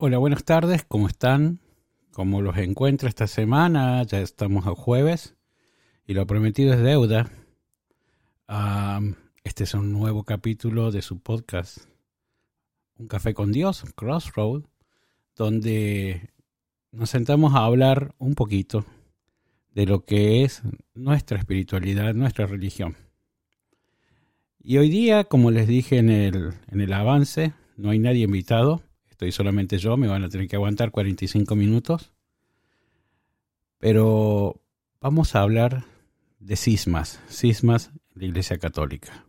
Hola, buenas tardes, ¿cómo están? ¿Cómo los encuentro esta semana? Ya estamos a jueves y lo prometido es deuda. este es un nuevo capítulo de su podcast, Un Café con Dios, Crossroad, donde nos sentamos a hablar un poquito de lo que es nuestra espiritualidad, nuestra religión. Y hoy día, como les dije en el, en el avance, no hay nadie invitado estoy solamente yo, me van a tener que aguantar 45 minutos. Pero vamos a hablar de cismas, cismas en la Iglesia Católica.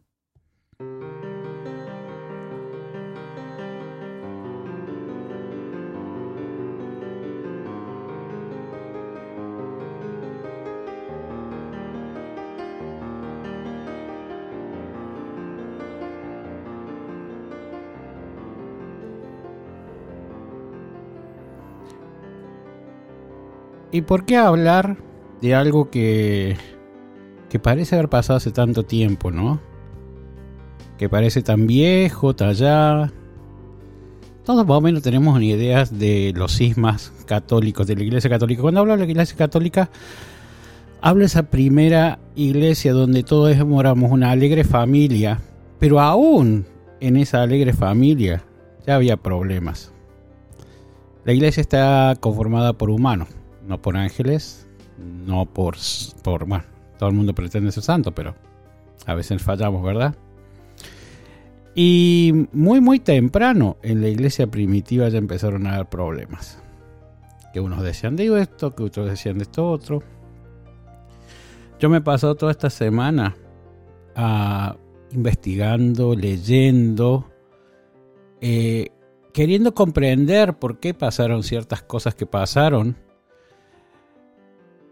¿Y por qué hablar de algo que, que parece haber pasado hace tanto tiempo, no? Que parece tan viejo, tallado. Todos más o menos tenemos ideas de los sismas católicos, de la Iglesia Católica. Cuando hablo de la Iglesia Católica, hablo de esa primera iglesia donde todos moramos una alegre familia, pero aún en esa alegre familia ya había problemas. La iglesia está conformada por humanos, no por ángeles, no por, por, todo el mundo pretende ser santo, pero a veces fallamos, ¿verdad? Y muy, muy temprano en la iglesia primitiva ya empezaron a dar problemas. Que unos decían de esto, que otros decían de esto otro. Yo me he pasado toda esta semana ah, investigando, leyendo, eh, queriendo comprender por qué pasaron ciertas cosas que pasaron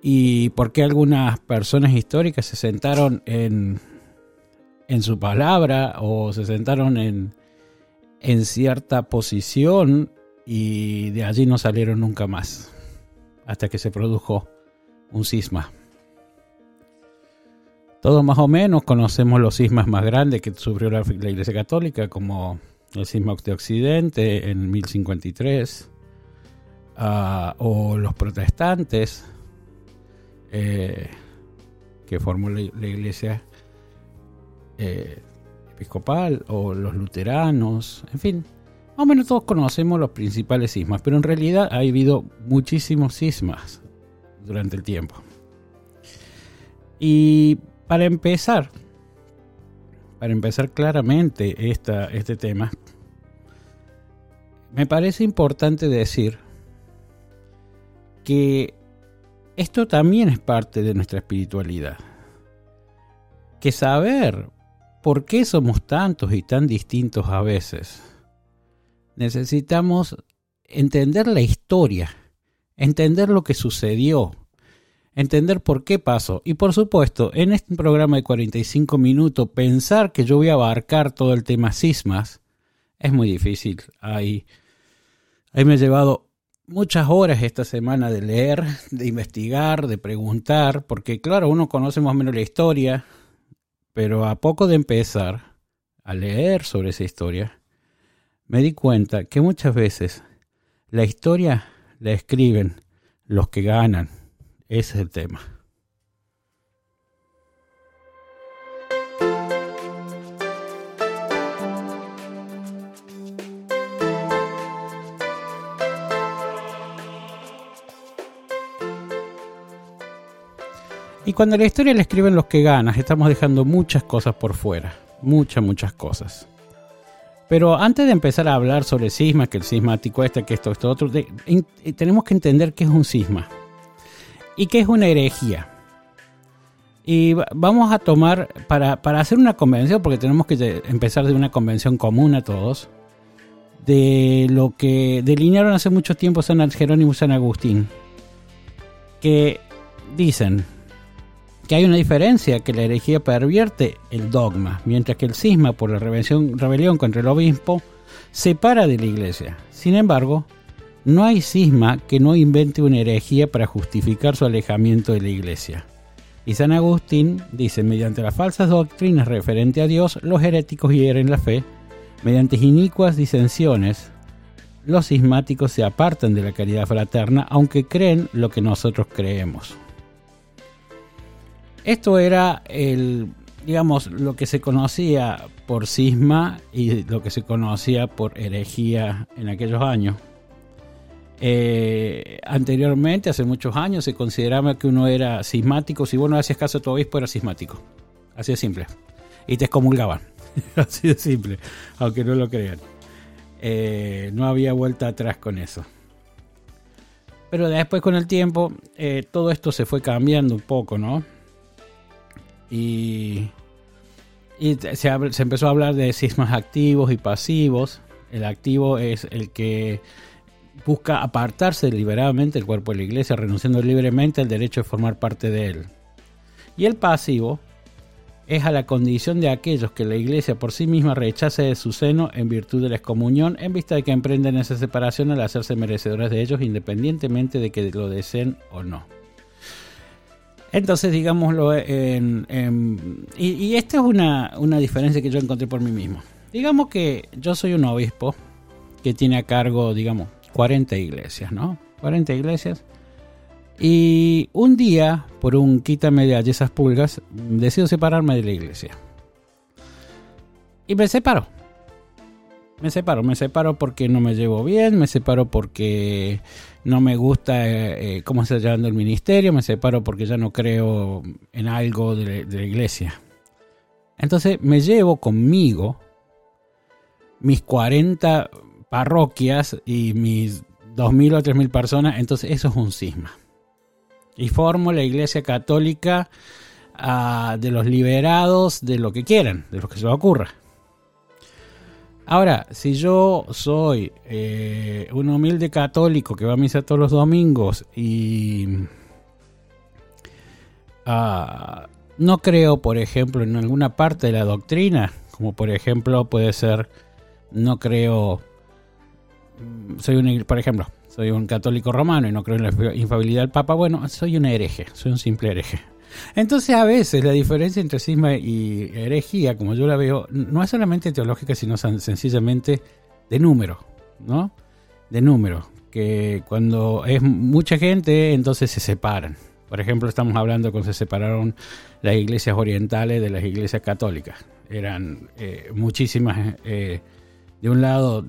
y por qué algunas personas históricas se sentaron en, en su palabra o se sentaron en, en cierta posición y de allí no salieron nunca más, hasta que se produjo un cisma. Todos más o menos conocemos los cismas más grandes que sufrió la, Iglesia Católica, como el cisma de Occidente en 1053, ah, o los protestantes eh, que formó la, iglesia eh, episcopal o los luteranos, en fin, más o menos todos conocemos los principales sismas, pero en realidad ha habido muchísimos sismas durante el tiempo. Y para empezar, para empezar claramente esta, este tema, me parece importante decir que esto también es parte de nuestra espiritualidad. Que saber por qué somos tantos y tan distintos a veces. Necesitamos entender la historia, entender lo que sucedió, entender por qué pasó. Y por supuesto, en este programa de 45 minutos, pensar que yo voy a abarcar todo el tema sismas es muy difícil. Ahí, ahí me ha llevado muchas horas esta semana de leer, de investigar, de preguntar, porque claro, uno conoce más o menos la historia, pero a poco de empezar a leer sobre esa historia, me di cuenta que muchas veces la historia la escriben los que ganan. Ese es el tema. Y cuando la historia la escriben los que ganan, estamos dejando muchas cosas por fuera. Muchas, muchas cosas. Pero antes de empezar a hablar sobre sisma, que el sismático este, que esto, esto, otro, tenemos que entender qué es un sisma y qué es una herejía. Y vamos a tomar, para, para hacer una convención, porque tenemos que empezar de una convención común a todos, de lo que delinearon hace mucho tiempo San Jerónimo y San Agustín, que dicen, que hay una diferencia, que la herejía pervierte el dogma, mientras que el cisma por la rebelión, contra el obispo separa de la iglesia. Sin embargo, no hay cisma que no invente una herejía para justificar su alejamiento de la iglesia. Y San Agustín dice, mediante las falsas doctrinas referentes a Dios, los heréticos hieren la fe, mediante inicuas disensiones, los cismáticos se apartan de la caridad fraterna aunque creen lo que nosotros creemos. Esto era el, digamos, lo que se conocía por cisma y lo que se conocía por herejía en aquellos años. Eh, anteriormente, hace muchos años, se consideraba que uno era cismático. Si vos no hacías caso a tu obispo, era cismático. Así de simple. Y te excomulgaban. Así de simple, aunque no lo crean. Eh, no había vuelta atrás con eso. Pero después con el tiempo eh, todo esto se fue cambiando un poco, ¿no? Y, se, empezó a hablar de sismas activos y pasivos. El activo es el que busca apartarse deliberadamente del cuerpo de la iglesia, renunciando libremente al derecho de formar parte de él. Y el pasivo es a la condición de aquellos que la Iglesia por sí misma rechace de su seno en virtud de la excomunión, en vista de que emprenden esa separación al hacerse merecedores de ellos, independientemente de que lo deseen o no. Entonces, digámoslo, en, y, esta es una, diferencia que yo encontré por mí mismo. Digamos que yo soy un obispo que tiene a cargo, digamos, 40 iglesias, ¿no? 40 iglesias. Y un día, por un quítame de esas pulgas, decido separarme de la iglesia. Y me separo. Me separo, me separo porque no me llevo bien, me separo porque no me gusta eh, eh, cómo está llevando el ministerio, me separo porque ya no creo en algo de, de la iglesia. Entonces me llevo conmigo mis 40 parroquias y mis 2.000 o 3.000 personas, entonces eso es un cisma y formo la iglesia católica ah, de los liberados de lo que quieran, de lo que se les ocurra. Ahora, si yo soy eh, un humilde católico que va a misa todos los domingos y ah, no creo, por ejemplo, en alguna parte de la doctrina, como por ejemplo puede ser, no creo, mm, soy un, por ejemplo, soy un católico romano y no creo en la infabilidad del Papa, bueno, soy un hereje, soy un simple hereje. Entonces a veces la diferencia entre cisma y herejía, como yo la veo, no es solamente teológica, sino sencillamente de número, ¿no? De número, que cuando es mucha gente, entonces se separan. Por ejemplo, estamos hablando cuando se separaron las iglesias orientales de las iglesias católicas. Eran eh, muchísimas, eh, de un lado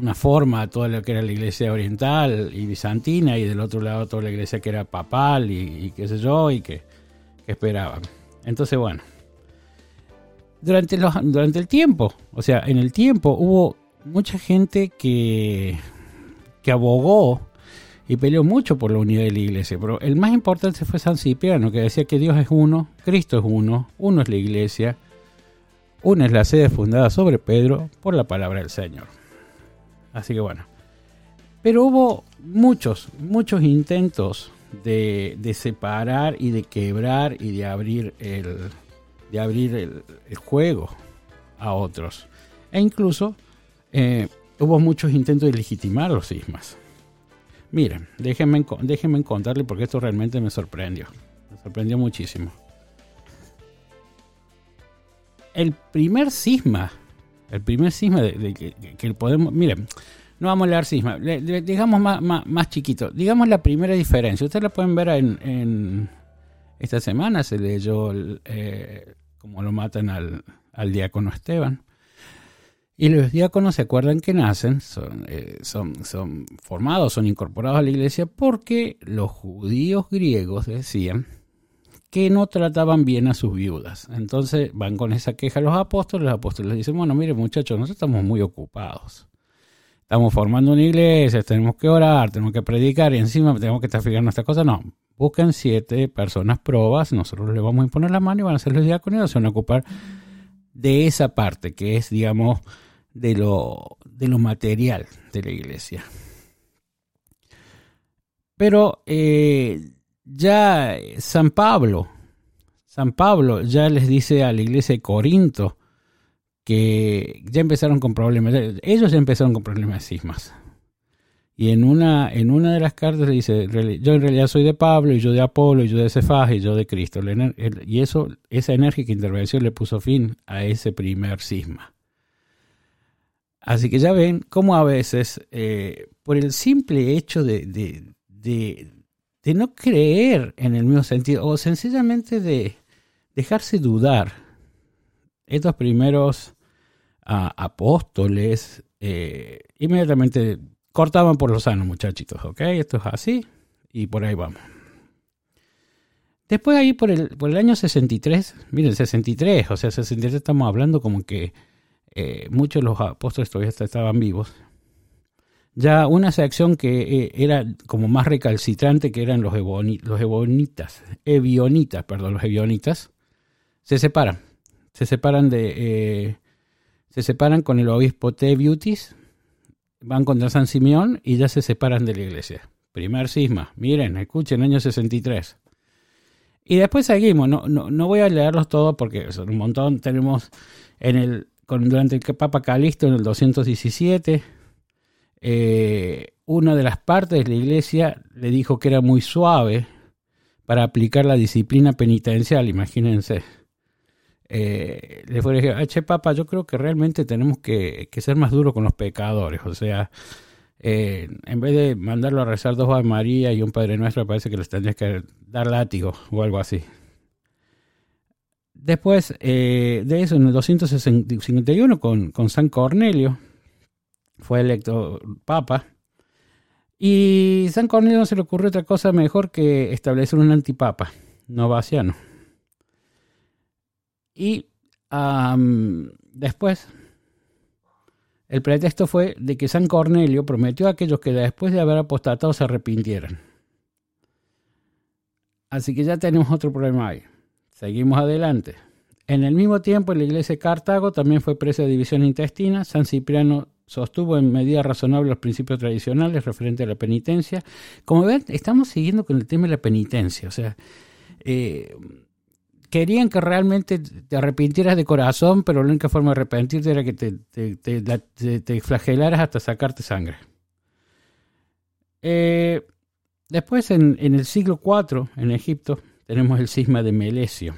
una forma toda lo que era la iglesia oriental y bizantina y del otro lado toda la iglesia que era papal y, qué sé yo y que, esperaban. Entonces, bueno, durante, los, durante el tiempo, o sea, en el tiempo hubo mucha gente que, que abogó y peleó mucho por la unidad de la iglesia, pero el más importante fue San Cipriano, que decía que Dios es uno, Cristo es uno, uno es la iglesia, una es la sede fundada sobre Pedro por la palabra del Señor. Así que bueno. Pero hubo muchos, muchos intentos de, separar y de quebrar y de abrir el, de abrir el, juego a otros. E incluso eh, hubo muchos intentos de legitimar los sismas. Miren, déjenme, déjenme contarle porque esto realmente me sorprendió. Me sorprendió muchísimo. El primer sisma el primer cisma de, que, podemos. Miren, no vamos a leer cisma, digamos más, más, chiquito. Digamos la primera diferencia. Ustedes la pueden ver en, esta semana. Se leyó eh, como lo matan al, diácono Esteban. Y los diáconos se acuerdan que nacen, son, eh, son, son formados, son incorporados a la iglesia porque los judíos griegos decían que no trataban bien a sus viudas. Entonces van con esa queja a los apóstoles, los apóstoles dicen, bueno, mire muchachos, nosotros estamos muy ocupados. Estamos formando una iglesia, tenemos que orar, tenemos que predicar y encima tenemos que estar fijando nuestras cosas. No, busquen siete personas probas, nosotros les vamos a imponer la mano y van a ser los diáconos se van a ocupar de esa parte que es, digamos, de lo, de lo material de la iglesia. Pero eh, ya San Pablo, San Pablo ya les dice a la iglesia de Corinto que ya empezaron con problemas, ellos ya empezaron con problemas de cismas. Y en una, en una de las cartas dice, yo en realidad soy de Pablo, y yo de Apolo, y yo de Cefas, y yo de Cristo. Y eso, esa enérgica intervención le puso fin a ese primer cisma. Así que ya ven cómo a veces, eh, por el simple hecho de, de, no creer en el mismo sentido, o sencillamente de dejarse dudar, estos primeros ah, apóstoles eh, inmediatamente cortaban por los sanos, muchachitos, ¿ok? Esto es así y por ahí vamos. Después ahí por el, por el año 63, miren, 63, o sea, 63 estamos hablando como que eh, muchos de los apóstoles todavía estaban vivos. Ya una sección que eh, era como más recalcitrante, que eran los, los ebonitas, evionitas, perdón, los evionitas, se separan. Se separan de... Se separan con el obispo Teviutis, van contra San Simeón y ya se separan de la iglesia. Primer cisma, miren, escuchen, año 63. Y después seguimos, no, no, no voy a leerlos todos porque son un montón. Tenemos en el, durante el Papa Calisto en el 217, eh, una de las partes de la iglesia le dijo que era muy suave para aplicar la disciplina penitencial, imagínense. Eh, le fue a decir, che Papa, yo creo que realmente tenemos que, ser más duros con los pecadores, o sea, eh, en vez de mandarlo a rezar dos a María y un Padre Nuestro, parece que les tendrías que dar látigo o algo así. Después eh, de eso, en el 251, con, con San Cornelio, fue electo papa. Y San Cornelio no se le ocurrió otra cosa mejor que establecer un antipapa, novaciano. Y después, el pretexto fue de que San Cornelio prometió a aquellos que después de haber apostatado se arrepintieran. Así que ya tenemos otro problema ahí. Seguimos adelante. En el mismo tiempo, la iglesia de Cartago también fue presa de división intestina. San Cipriano sostuvo en medida razonable los principios tradicionales referentes a la penitencia. Como ven, estamos siguiendo con el tema de la penitencia. O sea, eh, querían que realmente te arrepintieras de corazón, pero la única forma de arrepentirte era que te, flagelaras hasta sacarte sangre. Eh, después, en, el siglo IV, en Egipto, tenemos el cisma de Melesio,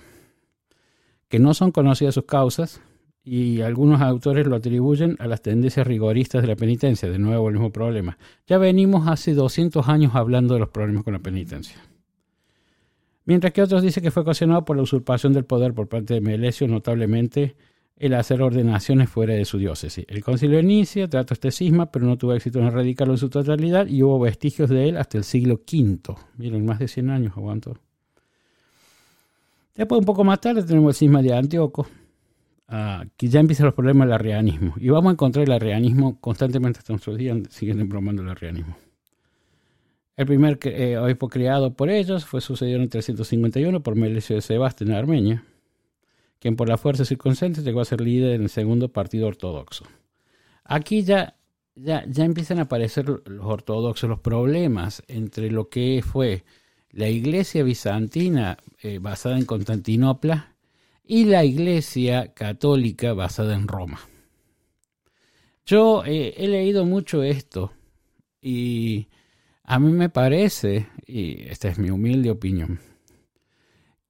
que no son conocidas sus causas y algunos autores lo atribuyen a las tendencias rigoristas de la penitencia. De nuevo, el mismo problema. Ya venimos hace 200 años hablando de los problemas con la penitencia mientras que otros dicen que fue ocasionado por la usurpación del poder por parte de Melesio, notablemente el hacer ordenaciones fuera de su diócesis. El concilio de Nicia este cisma, pero no tuvo éxito en erradicarlo en su totalidad y hubo vestigios de él hasta el siglo V. Miren, más de 100 años aguantó. Después, un poco más tarde, tenemos el cisma de Antíoco, ah, que ya empiezan los problemas del arrianismo. Y vamos a encontrar el arrianismo constantemente hasta nuestros días, siguen embromando el arrianismo. El primer eh, obispo criado por ellos fue sucedido en 351 por Melesio de Sebastián en Armenia, quien por la fuerza circunstancias llegó a ser líder en el segundo partido ortodoxo. Aquí ya, ya, ya empiezan a aparecer los ortodoxos, los problemas entre lo que fue la iglesia bizantina eh, basada en Constantinopla y la iglesia católica basada en Roma. Yo eh, he leído mucho esto y a mí me parece, y esta es mi humilde opinión,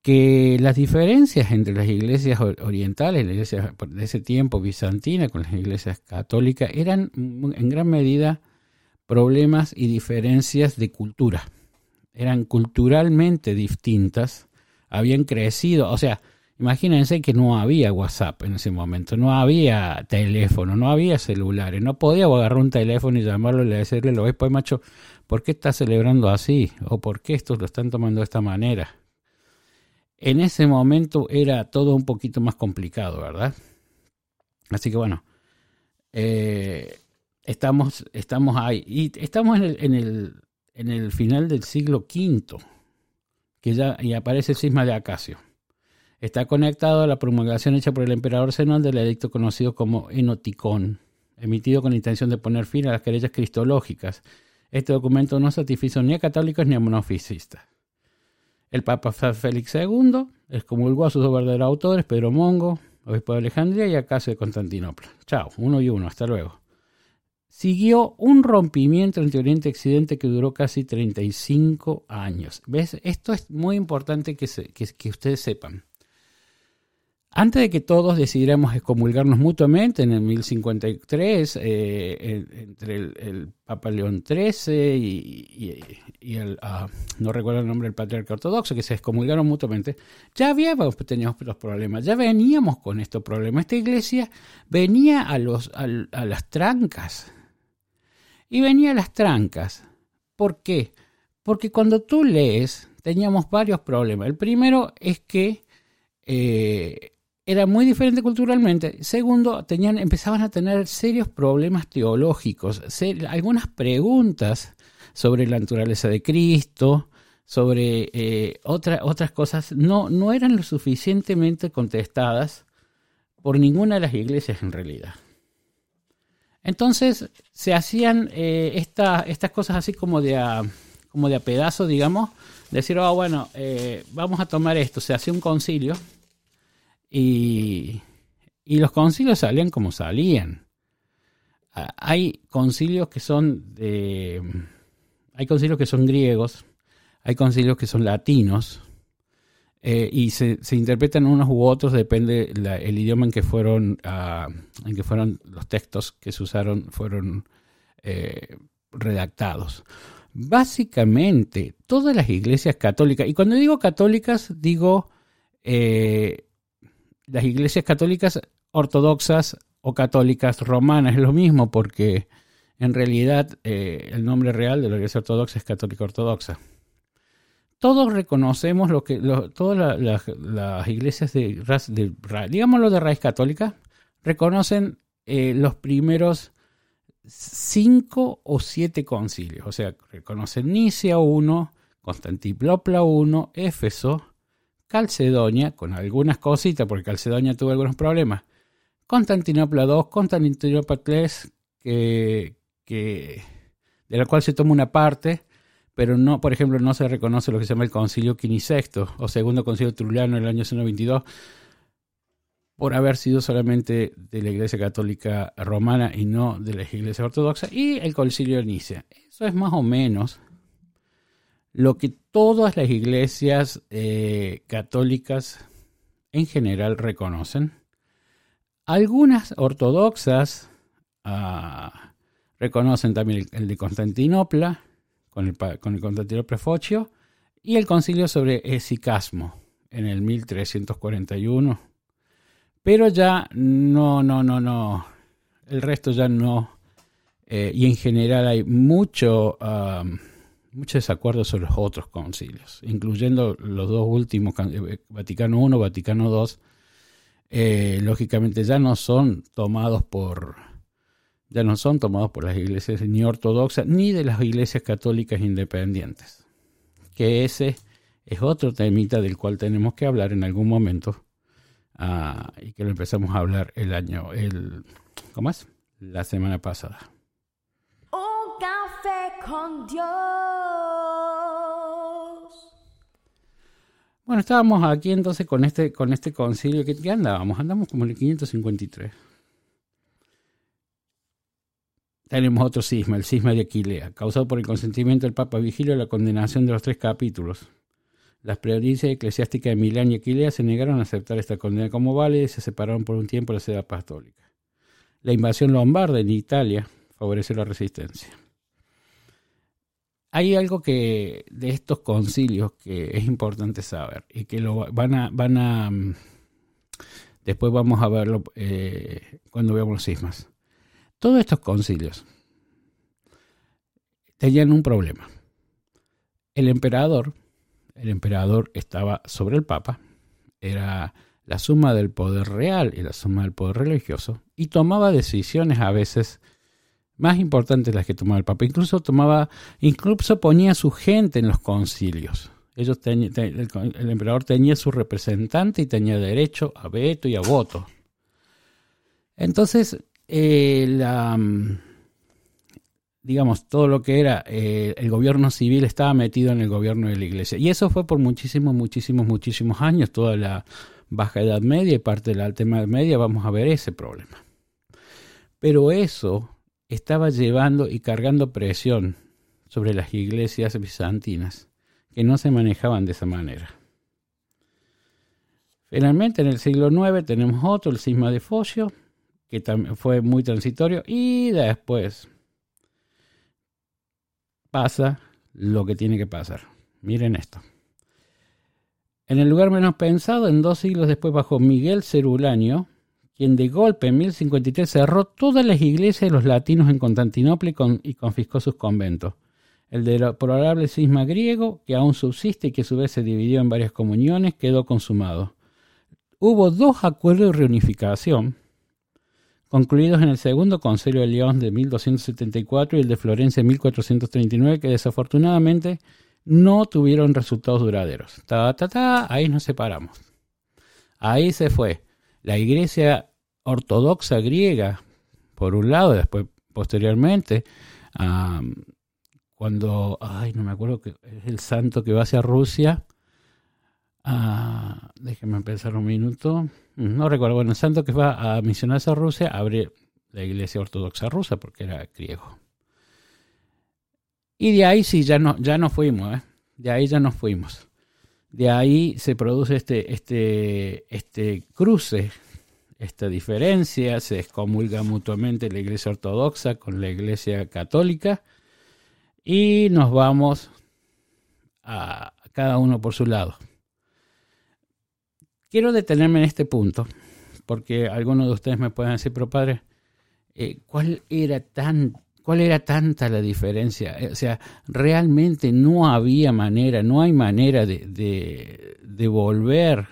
que las diferencias entre las iglesias orientales, las iglesias de ese tiempo bizantina con las iglesias católicas, eran en gran medida problemas y diferencias de cultura. Eran culturalmente distintas, habían crecido, o sea, Imagínense que no había WhatsApp en ese momento, no había teléfono, no había celulares, no podía agarrar un teléfono y llamarlo y decirle, lo ves, pues macho, ¿por qué estás celebrando así? ¿O por qué estos lo están tomando de esta manera? En ese momento era todo un poquito más complicado, ¿verdad? Así que bueno, eh, estamos, estamos ahí. Y estamos en el, en el, en el final del siglo V, que ya y aparece el cisma de Acacio. Está conectado a la promulgación hecha por el emperador Zenón del edicto conocido como Enoticón, emitido con intención de poner fin a las querellas cristológicas. Este documento no satisfizo ni a católicos ni a monofisistas. El Papa Félix II excomulgó a sus dos verdaderos autores, Pedro Mongo, obispo de Alejandría, y Acacio de Constantinopla. Chao, uno y uno, hasta luego. Siguió un rompimiento entre Oriente y Occidente que duró casi 35 años. ¿Ves? Esto es muy importante que ustedes sepan. Antes de que todos decidiéramos excomulgarnos mutuamente en el 1053, eh, entre el, Papa León XIII y, el, ah, no recuerdo el nombre del patriarca ortodoxo, que se excomulgaron mutuamente, ya habíamos tenido los problemas, ya veníamos con estos problemas. Esta iglesia venía a, las trancas. Y venía a las trancas. ¿Por qué? Porque cuando tú lees, teníamos varios problemas. El primero es que eh, era muy diferente culturalmente. Segundo, tenían, empezaban a tener serios problemas teológicos, algunas preguntas sobre la naturaleza de Cristo, sobre eh, otras cosas, no, no eran lo suficientemente contestadas por ninguna de las iglesias en realidad. Entonces se hacían eh, estas cosas así como de a, como de a pedazo, digamos, decir, oh, bueno, eh, vamos a tomar esto, se hacía un concilio y, los concilios salían como salían. Hay concilios que son de, hay concilios que son griegos, hay concilios que son latinos, eh, y se, interpretan unos u otros, depende el idioma en que fueron, ah, en que fueron los textos que se usaron, fueron eh, redactados. Básicamente, todas las iglesias católicas, y cuando digo católicas, digo eh, las iglesias católicas ortodoxas o católicas romanas, es lo mismo porque en realidad eh, el nombre real de la iglesia ortodoxa es católica ortodoxa. Todos reconocemos lo que todas las iglesias de, de, digámoslo de raíz católica, reconocen eh, los primeros cinco o siete concilios. O sea, reconocen Nicia 1, Constantinopla 1, Éfeso, Calcedonia, con algunas cositas, porque Calcedonia tuvo algunos problemas. Constantinopla II, Constantinopla III, que, que, de la cual se toma una parte, pero no, por ejemplo, no se reconoce lo que se llama el Concilio Quinisexto o Segundo Concilio Truliano en el año 122, por haber sido solamente de la Iglesia Católica Romana y no de la Iglesia Ortodoxa, y el Concilio de Nicea. Eso es más o menos lo que todas las iglesias eh, católicas en general reconocen. Algunas ortodoxas ah, reconocen también el, de Constantinopla, con el, con el y el concilio sobre Esicasmo en el 1341. Pero ya no, no, no, no. El resto ya no. Eh, y en general hay mucho. Ah, muchos desacuerdos sobre los otros concilios, incluyendo los dos últimos, eh, Vaticano I, Vaticano II, eh, lógicamente ya no son tomados por ya no son tomados por las iglesias ni ortodoxas ni de las iglesias católicas independientes. Que ese es otro temita del cual tenemos que hablar en algún momento ah, y que lo empezamos a hablar el año, el, ¿cómo es? La semana pasada con Dios. Bueno, estábamos aquí entonces con este, con este concilio. ¿Qué, andábamos? Andamos como en el 553. Tenemos otro cisma, el cisma de Aquilea, causado por el consentimiento del Papa Vigilio a la condenación de los tres capítulos. Las provincias eclesiásticas de Milán y Aquilea se negaron a aceptar esta condena como válida y se separaron por un tiempo de la sede apostólica. La invasión lombarda en Italia favoreció la resistencia hay algo que de estos concilios que es importante saber y que lo van a van a mm, después vamos a verlo eh, cuando veamos los sismas. Todos estos concilios tenían un problema. El emperador, el emperador estaba sobre el papa, era la suma del poder real y la suma del poder religioso y tomaba decisiones a veces más importantes las que tomaba el Papa. Incluso tomaba, incluso ponía a su gente en los concilios. Ellos el, emperador tenía su representante y tenía derecho a veto y a voto. Entonces, eh, la, digamos, todo lo que era eh, el gobierno civil estaba metido en el gobierno de la iglesia. Y eso fue por muchísimos, muchísimos, muchísimos años, toda la Baja Edad Media y parte de la Alta Edad Media, vamos a ver ese problema. Pero eso estaba llevando y cargando presión sobre las iglesias bizantinas, que no se manejaban de esa manera. Finalmente, en el siglo IX tenemos otro, el cisma de Focio, que también fue muy transitorio, y después pasa lo que tiene que pasar. Miren esto. En el lugar menos pensado, en dos siglos después, bajo Miguel Cerulaño, quien de golpe en 1053 cerró todas las iglesias de los latinos en Constantinopla y, confiscó sus conventos. El del probable cisma griego, que aún subsiste y que a su vez se dividió en varias comuniones, quedó consumado. Hubo dos acuerdos de reunificación, concluidos en el segundo Concilio de León de 1274 y el de Florencia de 1439, que desafortunadamente no tuvieron resultados duraderos. Ta, ta, ta, ahí nos separamos. Ahí se fue. La iglesia ortodoxa griega, por un lado, después posteriormente, cuando, ay, no me acuerdo que es el santo que va hacia Rusia, uh, déjenme pensar un minuto, no recuerdo, bueno, el santo que va a misionarse a Rusia abre la iglesia ortodoxa rusa porque era griego. Y de ahí sí, ya no, ya no fuimos, ¿eh? de ahí ya nos fuimos. De ahí se produce este, este, este cruce, esta diferencia, se excomulga mutuamente la iglesia ortodoxa con la iglesia católica y nos vamos a cada uno por su lado. Quiero detenerme en este punto, porque algunos de ustedes me pueden decir, pero padre, eh, ¿cuál era tan ¿Cuál era tanta la diferencia? Eh, o sea, realmente no había manera, no hay manera de, de, volver.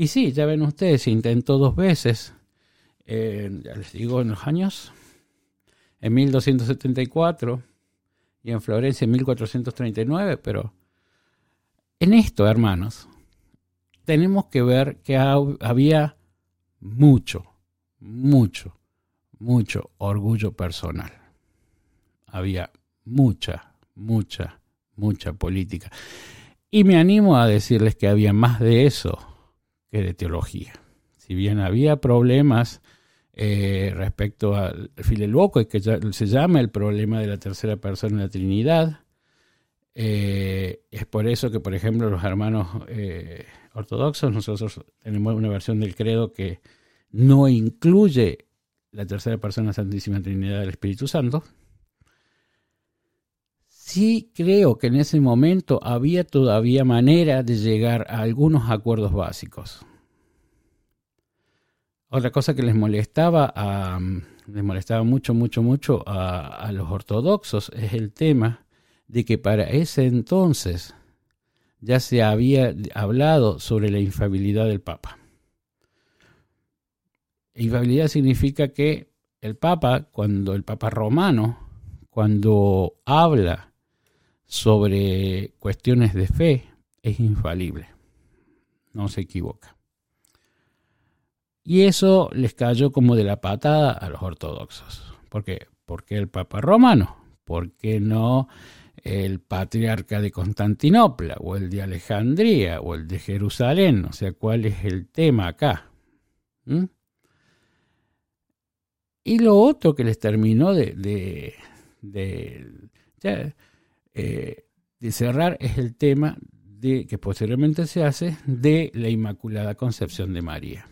Y sí, ya ven ustedes, intentó dos veces, ya les digo, en los años, en 1274 y en Florencia en 1439, pero en esto, hermanos, tenemos que ver que había mucho, mucho, mucho orgullo personal. Había mucha, mucha, mucha política. Y me animo a decirles que había más de eso que de teología. Si bien había problemas eh, respecto al fileluoco, que se llama el problema de la tercera persona de la Trinidad, eh, es por eso que, por ejemplo, los hermanos eh, ortodoxos, nosotros tenemos una versión del credo que no incluye la tercera persona Santísima Trinidad del Espíritu Santo. Sí creo que en ese momento había todavía manera de llegar a algunos acuerdos básicos. Otra cosa que les molestaba, a, les molestaba mucho, mucho, mucho a, a los ortodoxos es el tema de que para ese entonces ya se había hablado sobre la infabilidad del Papa. Infabilidad significa que el Papa, cuando el Papa romano, cuando habla sobre cuestiones de fe, es infalible, no se equivoca. Y eso les cayó como de la patada a los ortodoxos. ¿Por qué? Porque el Papa romano, ¿por qué no el patriarca de Constantinopla o el de Alejandría o el de Jerusalén, o sea, cuál es el tema acá. ¿Mm? Y lo otro que les terminó de, eh, de cerrar es el tema de, que posteriormente se hace de la Inmaculada Concepción de María,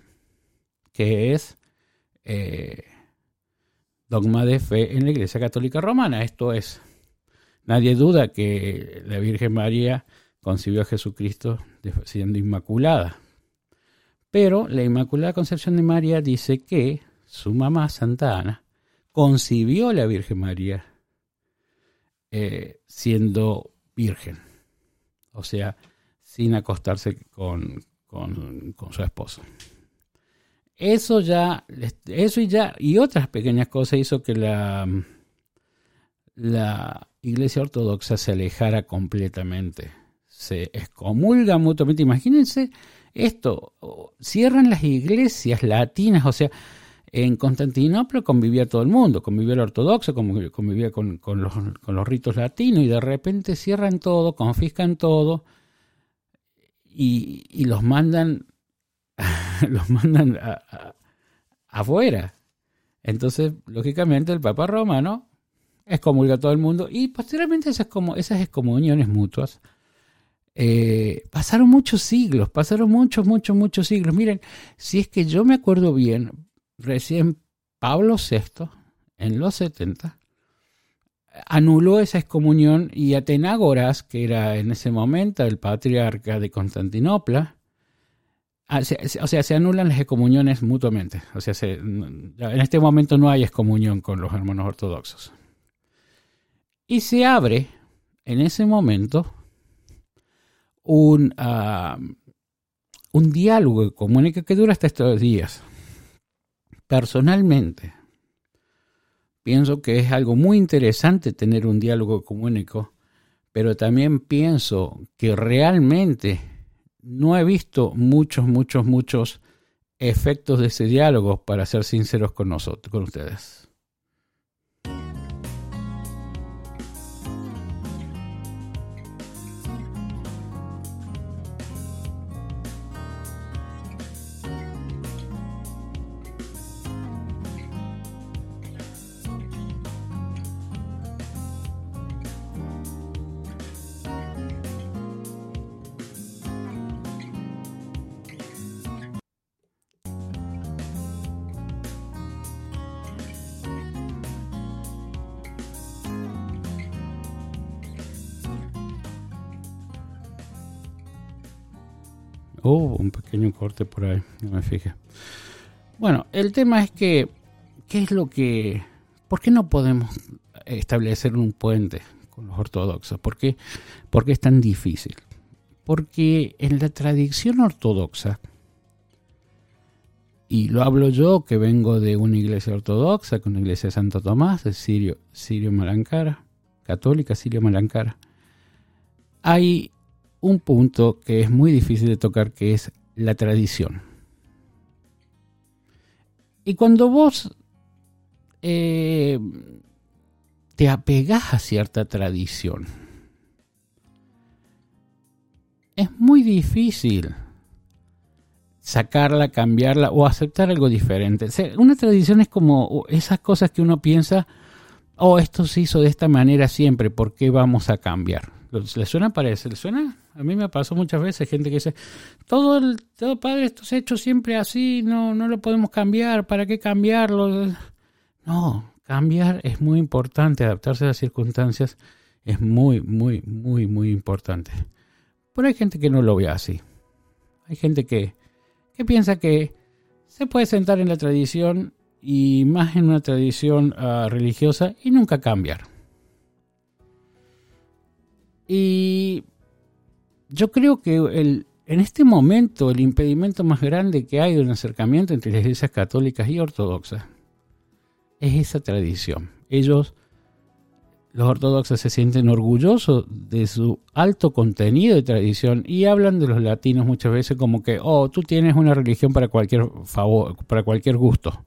que es eh, dogma de fe en la Iglesia Católica Romana. Esto es Nadie duda que la Virgen María concibió a Jesucristo siendo inmaculada. Pero la Inmaculada Concepción de María dice que su mamá, Santa Ana, concibió a la Virgen María eh, siendo virgen. O sea, sin acostarse con, con, con su esposo. Eso ya, eso y ya, y otras pequeñas cosas hizo que la, la Iglesia Ortodoxa se alejara completamente. Se excomulga mutuamente. Imagínense esto, cierran las iglesias latinas, o sea, en Constantinopla convivía todo el mundo, convivía el ortodoxo, convivía con, los, ritos latinos y de repente cierran todo, confiscan todo y, los mandan, los mandan afuera. Entonces, lógicamente, el Papa Romano excomulga a todo el mundo y posteriormente esas, esas excomuniones mutuas eh, pasaron muchos siglos, pasaron muchos, muchos, muchos siglos. Miren, si es que yo me acuerdo bien, recién Pablo VI, en los 70, anuló esa excomunión y Atenágoras, que era en ese momento el patriarca de Constantinopla, ah, o sea, se anulan las excomuniones mutuamente. O sea, en este momento no hay excomunión con los hermanos ortodoxos. Y se abre en ese momento un, uh, un diálogo comunica que dura hasta estos días. Personalmente, pienso que es algo muy interesante tener un diálogo comunico, pero también pienso que realmente no he visto muchos, muchos, muchos efectos de ese diálogo, para ser sinceros con nosotros, con ustedes. Por ahí, no me fijé. Bueno, el tema es que, ¿qué es lo que... ¿Por qué no podemos establecer un puente con los ortodoxos? ¿Por qué, ¿Por qué es tan difícil? Porque en la tradición ortodoxa, y lo hablo yo que vengo de una iglesia ortodoxa, con la iglesia de Santo Tomás, de Sirio, Sirio Malancara, católica Sirio Malancara, hay un punto que es muy difícil de tocar, que es la tradición. Y cuando vos eh, te apegás a cierta tradición, es muy difícil sacarla, cambiarla o aceptar algo diferente. una tradición es como esas cosas que uno piensa, oh, esto se hizo de esta manera siempre, ¿por qué vamos a cambiar? ¿Le suena? Parece, ¿le suena? A mí me pasó muchas veces gente que dice, todo el todo padre, esto se ha hecho siempre así, no, no lo podemos cambiar, ¿para qué cambiarlo? No, cambiar es muy importante, adaptarse a las circunstancias es muy, muy, muy, muy importante. Pero hay gente que no lo ve así. Hay gente que, que piensa que se puede sentar en la tradición y más en una tradición ah, religiosa y nunca cambiar. Y yo creo que el, en este momento el impedimento más grande que hay de un acercamiento entre las iglesias católicas y ortodoxas es esa tradición. Ellos, los ortodoxos, se sienten orgullosos de su alto contenido de tradición y hablan de los latinos muchas veces como que, oh, tú tienes una religión para cualquier favor, para cualquier gusto.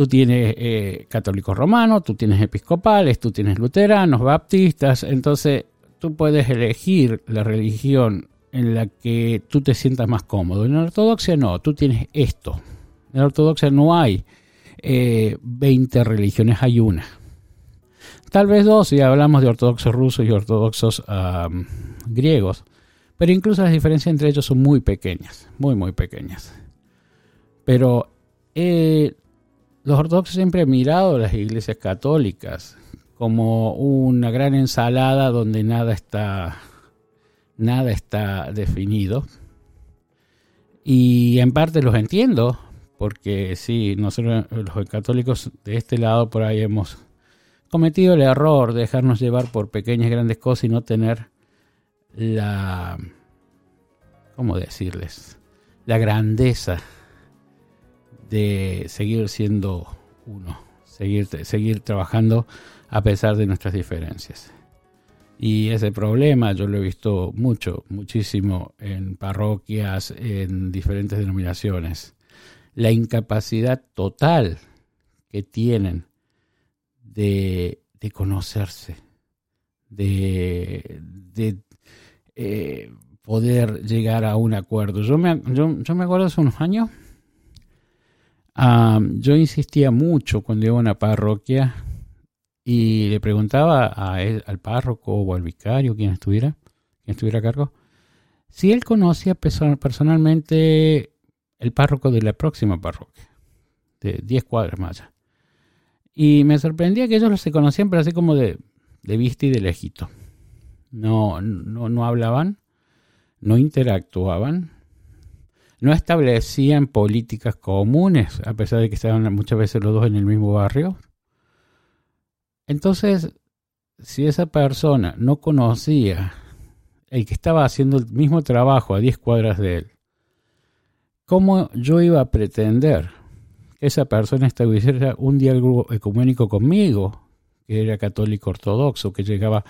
Tú tienes eh, católicos romanos, tú tienes episcopales, tú tienes luteranos, baptistas, entonces tú puedes elegir la religión en la que tú te sientas más cómodo. En la ortodoxia no, tú tienes esto. En la ortodoxia no hay 20 eh, religiones, hay una. Tal vez dos si hablamos de ortodoxos rusos y ortodoxos griegos. Pero incluso las diferencias entre ellos son muy pequeñas, muy, muy pequeñas. Pero eh, los ortodoxos siempre han mirado las iglesias católicas como una gran ensalada donde nada está, nada está definido. Y en parte los entiendo, porque sí, nosotros los católicos de este lado por ahí hemos cometido el error de dejarnos llevar por pequeñas y grandes cosas y no tener la, ¿cómo decirles? La grandeza de seguir siendo uno, seguir, seguir trabajando a pesar de nuestras diferencias. Y ese problema yo lo he visto mucho, muchísimo en parroquias, en diferentes denominaciones. La incapacidad total que tienen de, conocerse, de, eh, poder llegar a un acuerdo. Yo me, yo, me acuerdo hace unos años, ah, yo insistía mucho cuando iba a una parroquia y le preguntaba a al párroco o al vicario, quien estuviera, quien estuviera a cargo, si él conocía personalmente el párroco de la próxima parroquia, de 10 cuadras más allá. Y me sorprendía que ellos se conocían, pero así como de, de vista y de lejito. No, no, no hablaban, no interactuaban, no establecían políticas comunes, a pesar de que estaban muchas veces los dos en el mismo barrio. Entonces, si esa persona no conocía el que estaba haciendo el mismo trabajo a 10 cuadras de él, ¿cómo yo iba a pretender que esa persona estableciera un diálogo ecuménico conmigo, que era católico ortodoxo, que llegaba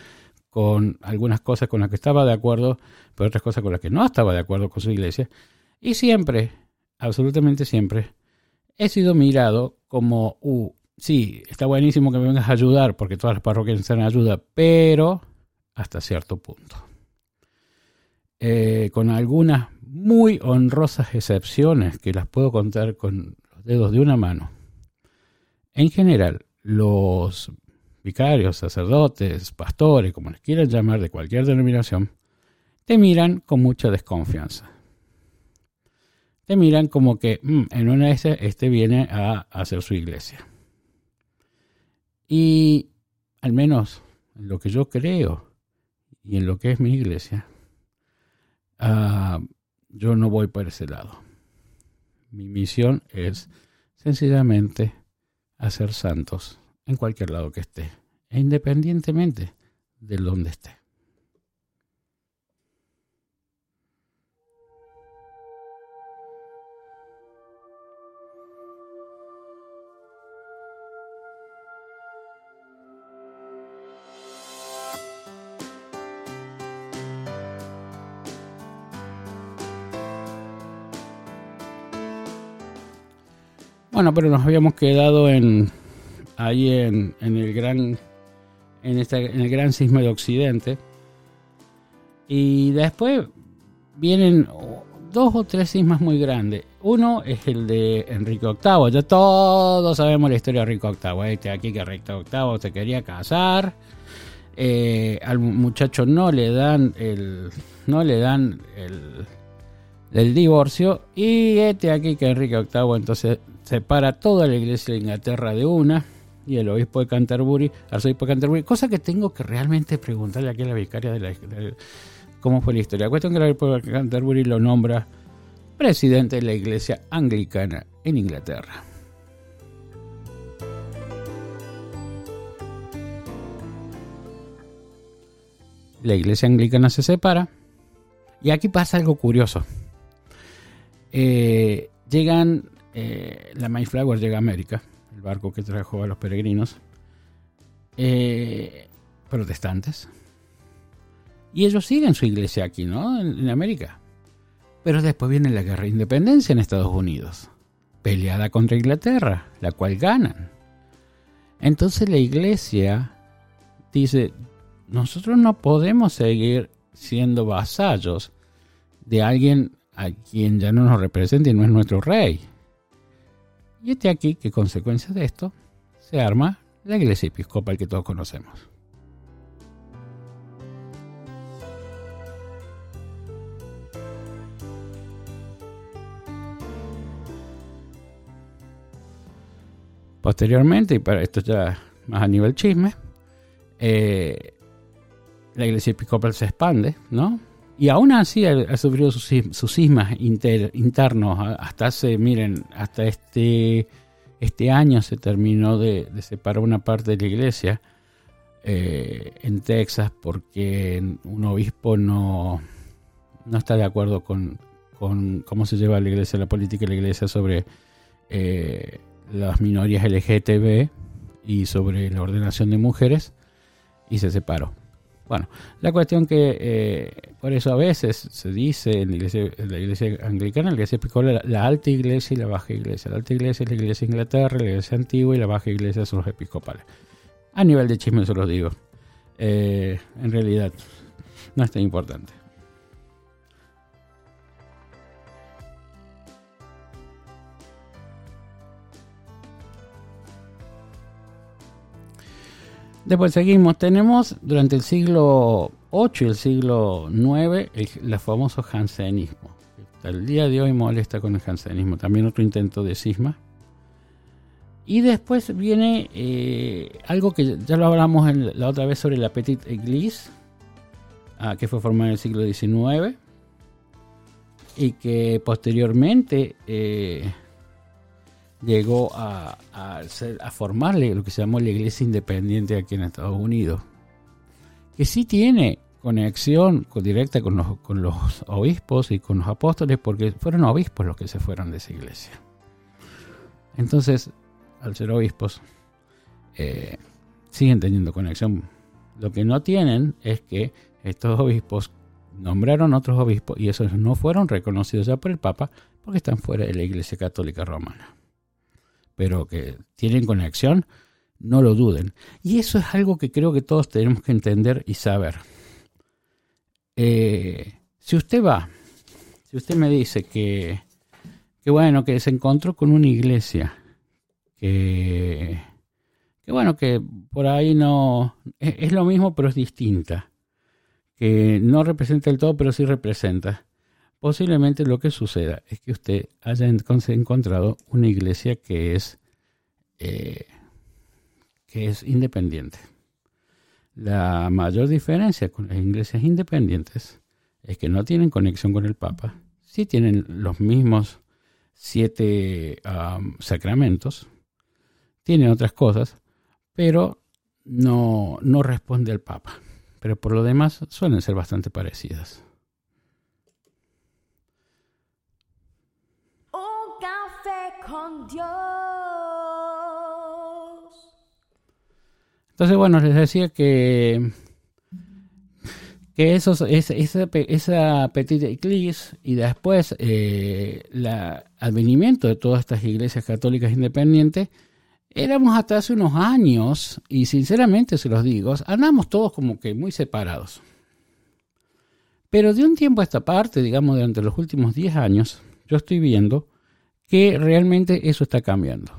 con algunas cosas con las que estaba de acuerdo, pero otras cosas con las que no estaba de acuerdo con su iglesia? Y siempre, absolutamente siempre, he sido mirado como, uh, sí, está buenísimo que me vengas a ayudar, porque todas las parroquias necesitan ayuda, pero hasta cierto punto. Eh, con algunas muy honrosas excepciones que las puedo contar con los dedos de una mano. En general, los vicarios, sacerdotes, pastores, como les quieran llamar, de cualquier denominación, te miran con mucha desconfianza. Miran como que mm, en una de esas este viene a hacer su iglesia. Y al menos en lo que yo creo y en lo que es mi iglesia, uh, yo no voy por ese lado. Mi misión es sencillamente hacer santos en cualquier lado que esté, e independientemente de donde esté. Bueno, pero nos habíamos quedado en ahí en, el gran en, en el gran sismo de Occidente y después vienen dos o tres sismas muy grandes. Uno es el de Enrique VIII. Ya todos sabemos la historia de Enrique VIII. Este aquí que Enrique VIII se quería casar. Eh, al muchacho no le dan el no le dan el, el divorcio y este aquí que Enrique VIII entonces separa toda la iglesia de Inglaterra de una y el obispo de Canterbury, arzobispo de Canterbury, cosa que tengo que realmente preguntarle aquí a la vicaria de, la, cómo fue la historia. La cuestión que el obispo de Canterbury lo nombra presidente de la iglesia anglicana en Inglaterra. La iglesia anglicana se separa y aquí pasa algo curioso. Eh, llegan eh, la Mayflower llega a América, el barco que trajo a los peregrinos eh, protestantes. Y ellos siguen su iglesia aquí, ¿no? En, América. Pero después viene la guerra de independencia en Estados Unidos, peleada contra Inglaterra, la cual ganan. Entonces la iglesia dice, nosotros no podemos seguir siendo vasallos de alguien a quien ya no nos representa y no es nuestro rey. Y este aquí que consecuencia de esto se arma la iglesia episcopal que todos conocemos. Posteriormente, y para esto ya más a nivel chisme, eh, la iglesia episcopal se expande, ¿no? Y aún así ha, sufrido sus, sismas internos. Hasta hace, miren, hasta este, este año se terminó de, separar una parte de la iglesia eh, en Texas porque un obispo no, no está de acuerdo con, cómo se lleva la iglesia, la política de la iglesia sobre eh, las minorías LGTB y sobre la ordenación de mujeres y se separó. Bueno, la cuestión que eh, por eso a veces se dice en la iglesia, anglicana, la iglesia episcopal, la, alta iglesia y la baja iglesia. La alta iglesia es la iglesia de Inglaterra, la iglesia antigua y la baja iglesia son los episcopales. A nivel de chisme se los digo. Eh, en realidad no es tan importante. Después seguimos, tenemos durante el siglo 8 y el siglo 9 el, famoso jansenismo. el día de hoy molesta con el jansenismo. También otro intento de cisma. Y después viene eh, algo que ya lo hablamos la otra vez sobre la Petite Église, ah, que fue formada en el siglo XIX y que posteriormente eh, llegó a, a, formarle lo que se llamó la Iglesia Independiente aquí en Estados Unidos que sí tiene conexión directa con los, con los obispos y con los apóstoles, porque fueron obispos los que se fueron de esa iglesia. Entonces, al ser obispos, eh, siguen teniendo conexión. Lo que no tienen es que estos obispos nombraron otros obispos y esos no fueron reconocidos ya por el Papa porque están fuera de la Iglesia Católica Romana. Pero que tienen conexión, no lo duden. Y eso es algo que creo que todos tenemos que entender y saber. Eh, si usted va, si usted me dice que, que bueno, que se encontró con una iglesia, que, que bueno, que por ahí no, es, es lo mismo pero es distinta, que no representa el todo pero sí representa, posiblemente lo que suceda es que usted haya encontrado una iglesia que es eh, que es independiente. La mayor diferencia con las iglesias independientes es que no tienen conexión con el Papa, sí tienen los mismos siete sacramentos, tienen otras cosas, pero no, no responde al Papa. Pero por lo demás suelen ser bastante parecidas. Entonces, bueno, les decía que, que esos, esa, esa petite église y después eh, el advenimiento de todas estas iglesias católicas independientes, éramos hasta hace unos años, y sinceramente se los digo, andamos todos como que muy separados. Pero de un tiempo a esta parte, digamos, durante los últimos 10 años, yo estoy viendo que realmente eso está cambiando.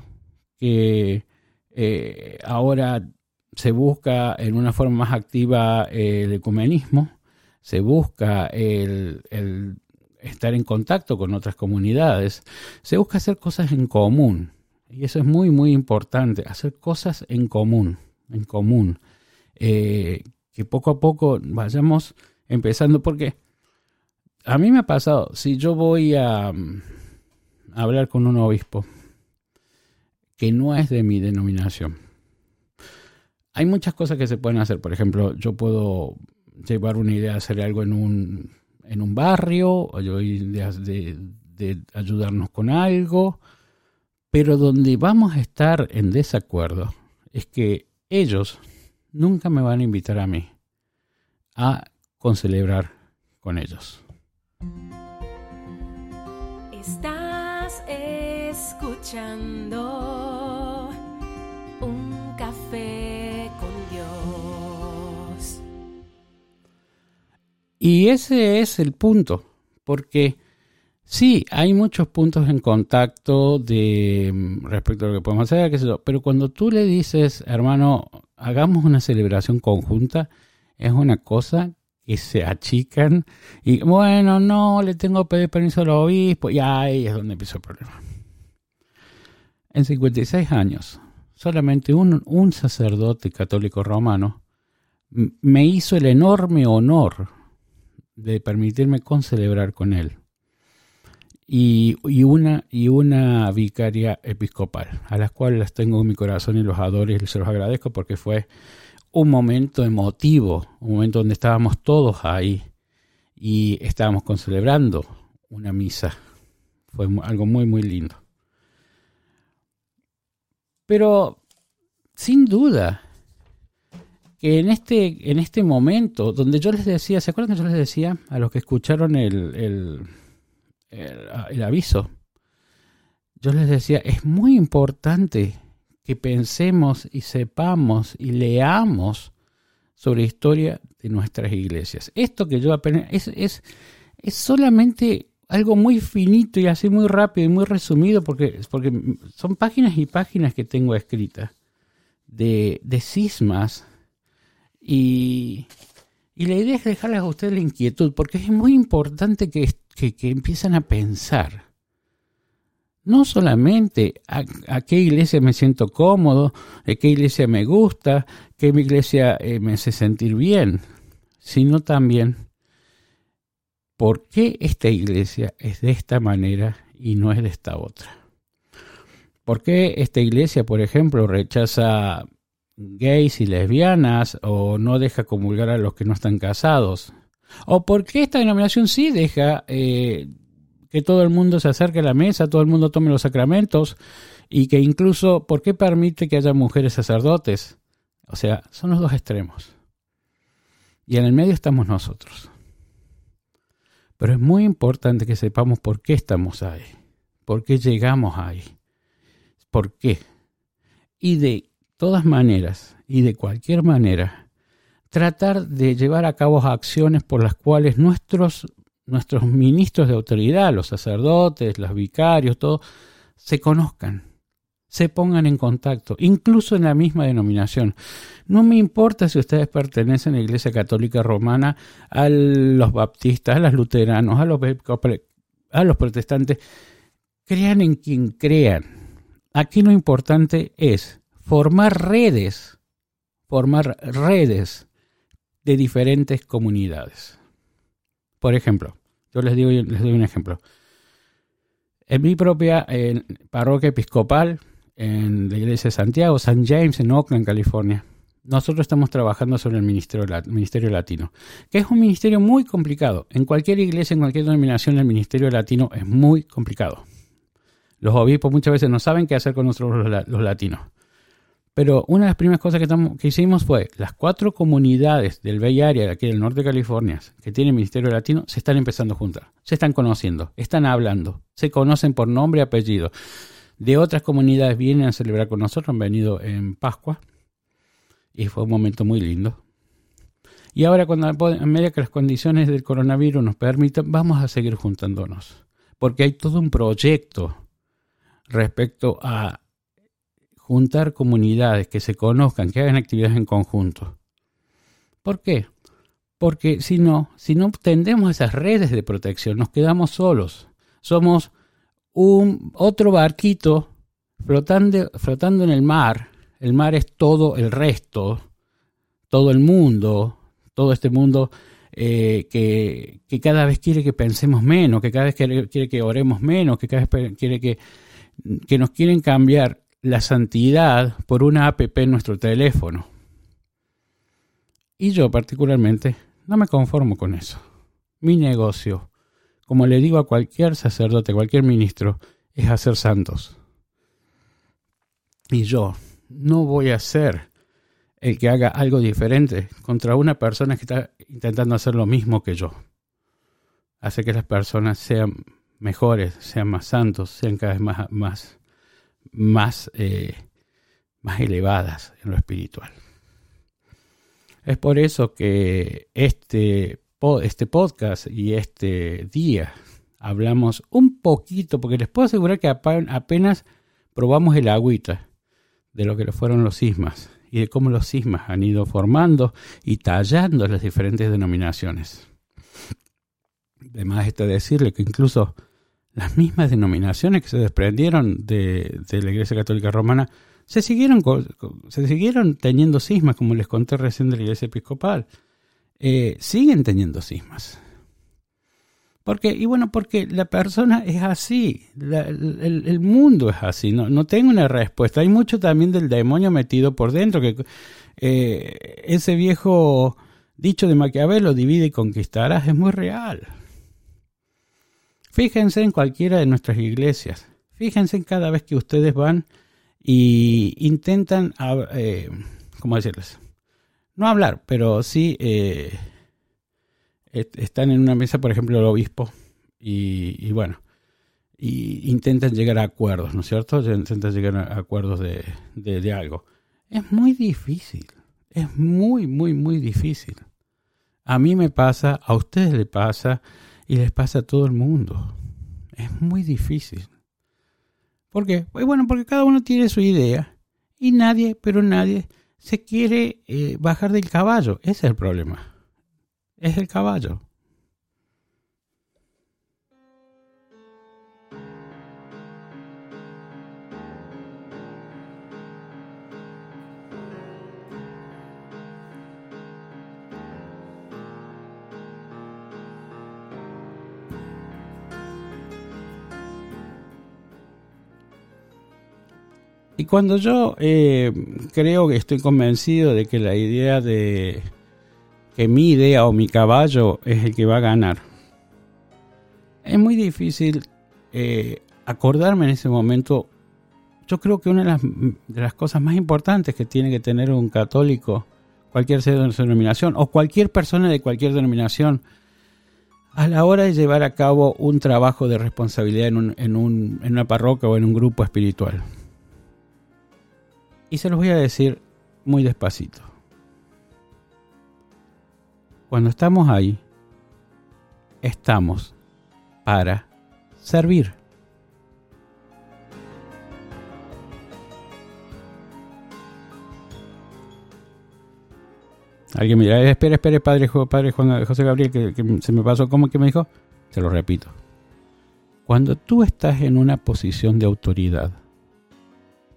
Que eh, ahora se busca en una forma más activa el ecumenismo, se busca el, estar en contacto con otras comunidades, se busca hacer cosas en común. Y eso es muy, muy importante, hacer cosas en común, en común. Eh, que poco a poco vayamos empezando, porque a mí me ha pasado, si yo voy a, a hablar con un obispo que no es de mi denominación, hay muchas cosas que se pueden hacer. Por ejemplo, yo puedo llevar una idea de hacer algo en un, en un barrio, o yo ideas de, de ayudarnos con algo, pero donde vamos a estar en desacuerdo es que ellos nunca me van a invitar a mí a concelebrar con ellos. Estás escuchando Y ese es el punto, porque sí, hay muchos puntos en contacto de mm, respecto a lo que podemos hacer, qué sé yo, pero cuando tú le dices, hermano, hagamos una celebración conjunta, es una cosa que se achican y bueno, no, le tengo que pedir permiso al obispo y ahí es donde empieza el problema. En 56 años, solamente un, un sacerdote católico romano me hizo el enorme honor de permitirme concelebrar con él. Y, una, y una vicaria episcopal, a las cuales las tengo en mi corazón y los adoro y se los agradezco porque fue un momento emotivo, un momento donde estábamos todos ahí y estábamos concelebrando una misa. Fue algo muy, muy lindo. Pero, sin duda, que en este, en este momento, donde yo les decía, ¿se acuerdan que yo les decía a los que escucharon el, el, el, aviso? Yo les decía, es muy importante que pensemos y sepamos y leamos sobre la historia de nuestras iglesias. Esto que yo apenas es, es, es solamente algo muy finito y así muy rápido y muy resumido porque, porque son páginas y páginas que tengo escritas de, de cismas Y, y la idea es dejarles a ustedes la inquietud, porque es muy importante que, que, empiecen a pensar. No solamente a, a, qué iglesia me siento cómodo, a qué iglesia me gusta, qué iglesia eh, me hace sentir bien, sino también por qué esta iglesia es de esta manera y no es de esta otra. ¿Por qué esta iglesia, por ejemplo, rechaza gays y lesbianas o no deja comulgar a los que no están casados? ¿O por qué esta denominación sí deja eh, que todo el mundo se acerque a la mesa, todo el mundo tome los sacramentos y que incluso, ¿por qué permite que haya mujeres sacerdotes? O sea, son los dos extremos. Y en el medio estamos nosotros. Pero es muy importante que sepamos por qué estamos ahí, por qué llegamos ahí, por qué. Y de todas maneras, y de cualquier manera, tratar de llevar a cabo acciones por las cuales nuestros, nuestros ministros de autoridad, los sacerdotes, los vicarios, todos, se conozcan, se pongan en contacto, incluso en la misma denominación. No me importa si ustedes pertenecen a la Iglesia Católica Romana, a los baptistas, a los luteranos, a los, a los protestantes, crean en quien crean. Aquí lo importante es formar redes, formar redes de diferentes comunidades. Por ejemplo, yo les, digo, les doy un ejemplo. En mi propia parroquia episcopal, en la iglesia de Santiago, San James, en Oakland, California. Nosotros estamos trabajando sobre el ministerio, ministerio latino, que es un ministerio muy complicado. En cualquier iglesia, en cualquier denominación, el ministerio latino es muy complicado. Los obispos muchas veces no saben qué hacer con nosotros los, latinos. Pero una de las primeras cosas que, hicimos fue las cuatro comunidades del Bay Area, aquí del norte de California, que tienen ministerio latino, se están empezando a juntar, se están conociendo, están hablando, se conocen por nombre y apellido de otras comunidades vienen a celebrar con nosotros, han venido en Pascua y fue un momento muy lindo. Y ahora, cuando a medida que las condiciones del coronavirus nos permitan, vamos a seguir juntándonos, porque hay todo un proyecto respecto a juntar comunidades que se conozcan, que hagan actividades en conjunto. ¿Por qué? Porque si no, si no tendemos esas redes de protección, nos quedamos solos. Somos un otro barquito flotando, flotando en el mar. El mar es todo el resto, todo el mundo, todo este mundo eh, que, que, cada vez quiere que pensemos menos, que cada vez quiere, quiere que oremos menos, que cada vez quiere que, que nos quieren cambiar la santidad por una app en nuestro teléfono. Y yo particularmente no me conformo con eso. Mi negocio como le digo a cualquier sacerdote, cualquier ministro, es hacer santos. Y yo no voy a ser el que haga algo diferente contra una persona que está intentando hacer lo mismo que yo. Hace que las personas sean mejores, sean más santos, sean cada vez más, más, más, eh, más elevadas en lo espiritual. Es por eso que este este podcast y este día hablamos un poquito, porque les puedo asegurar que apenas probamos el agüita de lo que fueron los sismas y de cómo los sismas han ido formando y tallando las diferentes denominaciones. Además está decirle que incluso las mismas denominaciones que se desprendieron de, la Iglesia Católica Romana se siguieron, se siguieron teniendo sismas, como les conté recién de la Iglesia Episcopal. Eh, siguen teniendo sismas. Porque, y bueno, porque la persona es así, el, mundo es así, no, no tengo una respuesta. Hay mucho también del demonio metido por dentro, que eh, ese viejo dicho de Maquiavelo, divide y conquistarás, es muy real. Fíjense en cualquiera de nuestras iglesias, fíjense en cada vez que ustedes van y intentan, eh, ¿cómo decirles? no hablar, pero sí eh, están en una mesa, por ejemplo, el obispo, y, bueno, y intentan llegar a acuerdos, ¿no es cierto? Intentan llegar a acuerdos de, de, algo. Es muy difícil, es muy, muy, muy difícil. A mí me pasa, a ustedes les pasa y les pasa a todo el mundo. Es muy difícil. ¿Por qué? Pues bueno, porque cada uno tiene su idea y nadie, pero nadie se quiere eh, bajar del caballo. Ese es el problema. Es el caballo. Y cuando yo eh, creo que estoy convencido de que la idea de que mi idea o mi caballo es el que va a ganar, es muy difícil eh, acordarme en ese momento. Yo creo que una de las, de cosas más importantes que tiene que tener un católico, cualquier denominación, o cualquier persona de cualquier denominación, a la hora de llevar a cabo un trabajo de responsabilidad en, en una parroquia o en un grupo espiritual y se los voy a decir muy despacito. Cuando estamos ahí, estamos para servir. Alguien me dirá, espera, espera, padre, padre Juan, José Gabriel, que, que se me pasó, ¿cómo que me dijo? Se lo repito. Cuando tú estás en una posición de autoridad,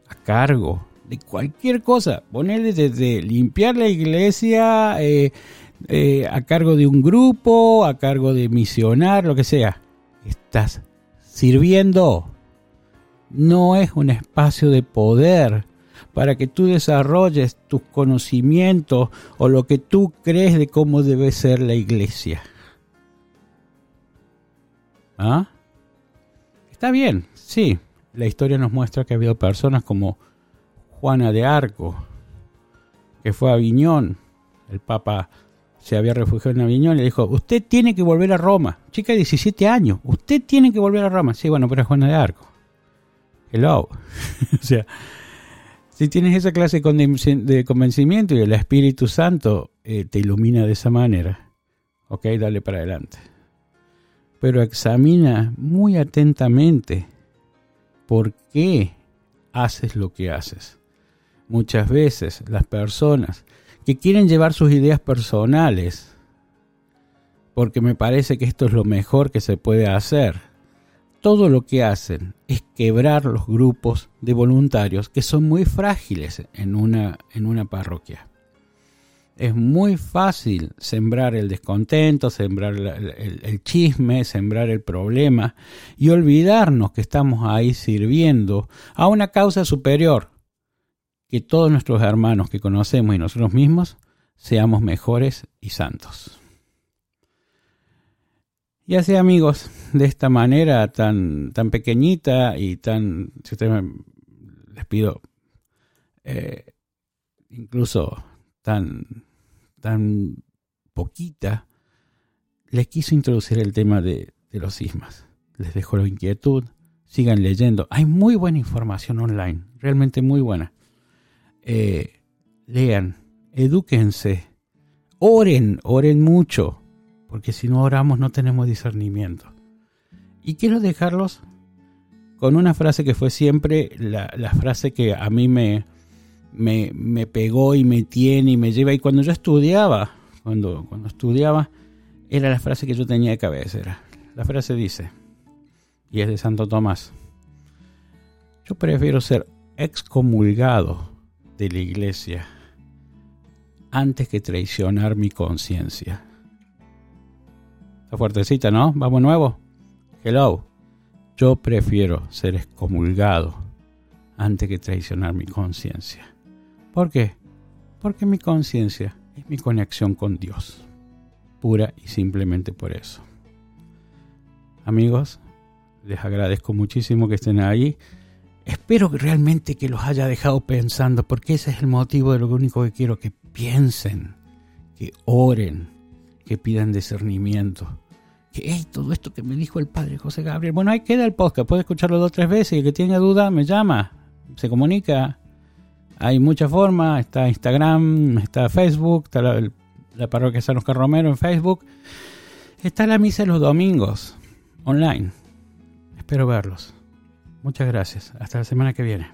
a cargo de cualquier cosa. Ponerle desde limpiar la iglesia eh, eh, a cargo de un grupo, a cargo de misionar, lo que sea. Estás sirviendo. No es un espacio de poder para que tú desarrolles tus conocimientos o lo que tú crees de cómo debe ser la iglesia. ¿Ah? Está bien, sí. La historia nos muestra que ha habido personas como Juana de Arco, que fue a Aviñón. El Papa se había refugiado en Aviñón y le dijo, usted tiene que volver a Roma. Chica de 17 años, usted tiene que volver a Roma. Sí, bueno, pero es Juana de Arco. Hello. o sea, si tienes esa clase de convencimiento y el Espíritu Santo eh, te ilumina de esa manera, ok, dale para adelante. Pero examina muy atentamente por qué haces lo que haces muchas veces las personas que quieren llevar sus ideas personales, porque me parece que esto es lo mejor que se puede hacer, todo lo que hacen es quebrar los grupos de voluntarios que son muy frágiles en una, en una parroquia. Es muy fácil sembrar el descontento, sembrar el, el, chisme, sembrar el problema y olvidarnos que estamos ahí sirviendo a una causa superior, que todos nuestros hermanos que conocemos y nosotros mismos seamos mejores y santos. Y así amigos, de esta manera tan, tan pequeñita y tan, si ustedes les pido, eh, incluso tan, tan poquita, les quiso introducir el tema de, de los sismas. Les dejo la inquietud, sigan leyendo. Hay muy buena información online, realmente muy buena. Eh, lean, edúquense, oren, oren mucho, porque si no oramos no tenemos discernimiento. Y quiero dejarlos con una frase que fue siempre la, frase que a mí me, me, pegó y me tiene y me lleva. Y cuando yo estudiaba, cuando, cuando estudiaba, era la frase que yo tenía de cabeza. la frase dice, y es de Santo Tomás, yo prefiero ser excomulgado de la iglesia antes que traicionar mi conciencia. Está fuertecita, ¿no? Vamos nuevo. Hello. Yo prefiero ser excomulgado antes que traicionar mi conciencia. ¿Por qué? Porque mi conciencia es mi conexión con Dios. Pura y simplemente por eso. Amigos, les agradezco muchísimo que estén ahí. Espero realmente que los haya dejado pensando, porque ese es el motivo de lo único que quiero, que piensen, que oren, que pidan discernimiento. Que hey, todo esto que me dijo el padre José Gabriel. Bueno, ahí queda el podcast, puede escucharlo dos o tres veces y el que tenga duda me llama, se comunica. Hay muchas formas, está Instagram, está Facebook, está la, la parroquia San Oscar Romero en Facebook. Está la misa los domingos, online. Espero verlos. Muchas gracias. Hasta la semana que viene.